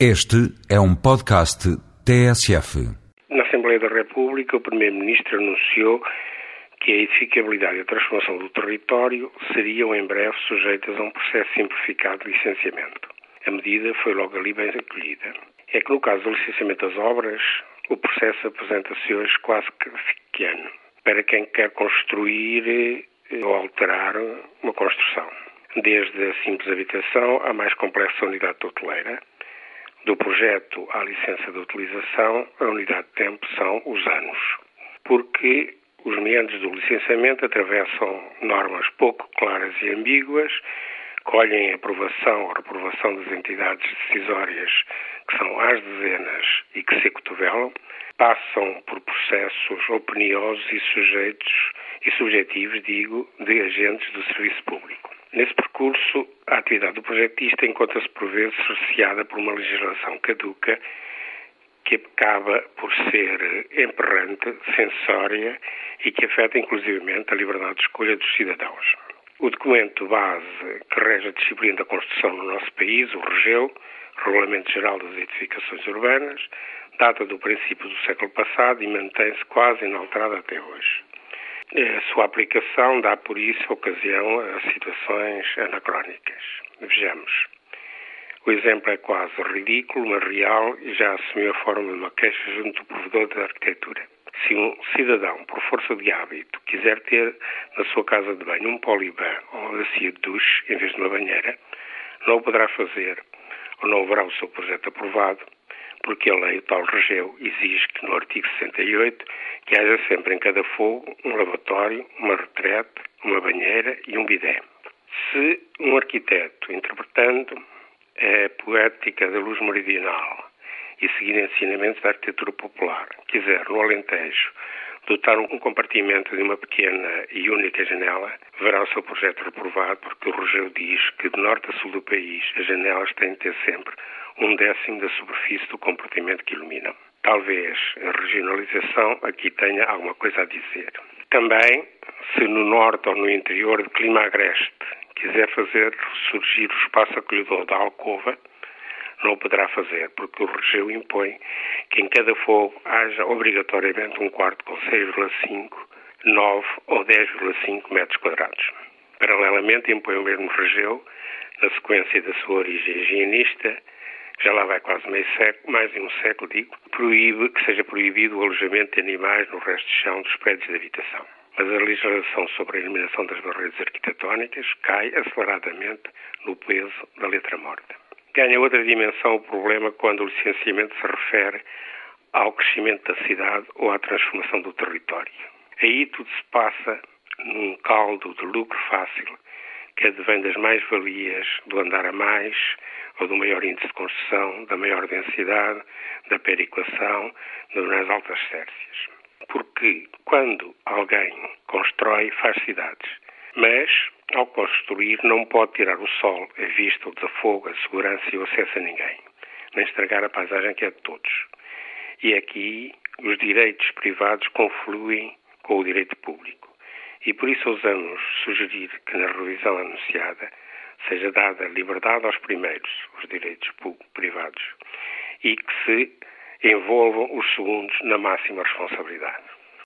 Este é um podcast TSF. Na Assembleia da República, o Primeiro-Ministro anunciou que a edificabilidade e a transformação do território seriam em breve sujeitas a um processo simplificado de licenciamento. A medida foi logo ali bem acolhida. É que no caso do licenciamento das obras, o processo apresenta-se hoje quase que pequeno para quem quer construir eh, ou alterar uma construção. Desde a simples habitação à mais complexa unidade hoteleira, do projeto à licença de utilização, a unidade de tempo são os anos. Porque os meandros do licenciamento atravessam normas pouco claras e ambíguas, colhem a aprovação ou reprovação das entidades decisórias, que são às dezenas e que se cotovelam, passam por processos opiniosos e sujeitos e subjetivos, digo, de agentes do serviço público. Nesse percurso, a atividade do projetista encontra-se por vezes cerceada por uma legislação caduca que acaba por ser emperrante, censória e que afeta inclusivamente a liberdade de escolha dos cidadãos. O documento base que rege a disciplina da construção no nosso país, o REGEU, Regulamento Geral das Edificações Urbanas, data do princípio do século passado e mantém-se quase inalterada até hoje. A sua aplicação dá, por isso, ocasião a situações anacrónicas. Vejamos. O exemplo é quase ridículo, mas real e já assumiu a forma de uma queixa junto do provedor da arquitetura. Se um cidadão, por força de hábito, quiser ter na sua casa de banho um poliban ou uma bacia de duche em vez de uma banheira, não o poderá fazer ou não haverá o seu projeto aprovado, porque a lei, o tal regeu, exige que no artigo 68 que haja sempre em cada fogo um lavatório, uma retrete, uma banheira e um bidé. Se um arquiteto, interpretando a poética da luz meridional e seguindo ensinamentos da arquitetura popular, quiser, no Alentejo, dotar um compartimento de uma pequena e única janela, verá o seu projeto reprovado porque o Rogério diz que de norte a sul do país as janelas têm de ter sempre um décimo da superfície do compartimento que iluminam. Talvez a regionalização aqui tenha alguma coisa a dizer. Também, se no norte ou no interior de clima agreste quiser fazer surgir o espaço acolhedor da alcova, não poderá fazer, porque o regeu impõe que em cada fogo haja obrigatoriamente um quarto com 6,5, 9 ou 10,5 metros quadrados. Paralelamente, impõe o mesmo regeu, na sequência da sua origem higienista, já lá vai quase meio século, mais de um século, digo, proíbe que seja proibido o alojamento de animais no resto de chão dos prédios de habitação. Mas a legislação sobre a eliminação das barreiras arquitetónicas cai aceleradamente no peso da letra morta. Ganha outra dimensão o problema quando o licenciamento se refere ao crescimento da cidade ou à transformação do território. Aí tudo se passa num caldo de lucro fácil que advém das mais-valias do andar a mais, ou do maior índice de construção, da maior densidade, da periquação, das altas sércias. Porque quando alguém constrói, faz cidades. Mas, ao construir, não pode tirar o sol, a vista, o desafogo, a segurança e o acesso a ninguém, nem estragar a paisagem que é de todos. E aqui os direitos privados confluem com o direito público. E por isso ousamos sugerir que na revisão anunciada seja dada liberdade aos primeiros, os direitos privados, e que se envolvam os segundos na máxima responsabilidade.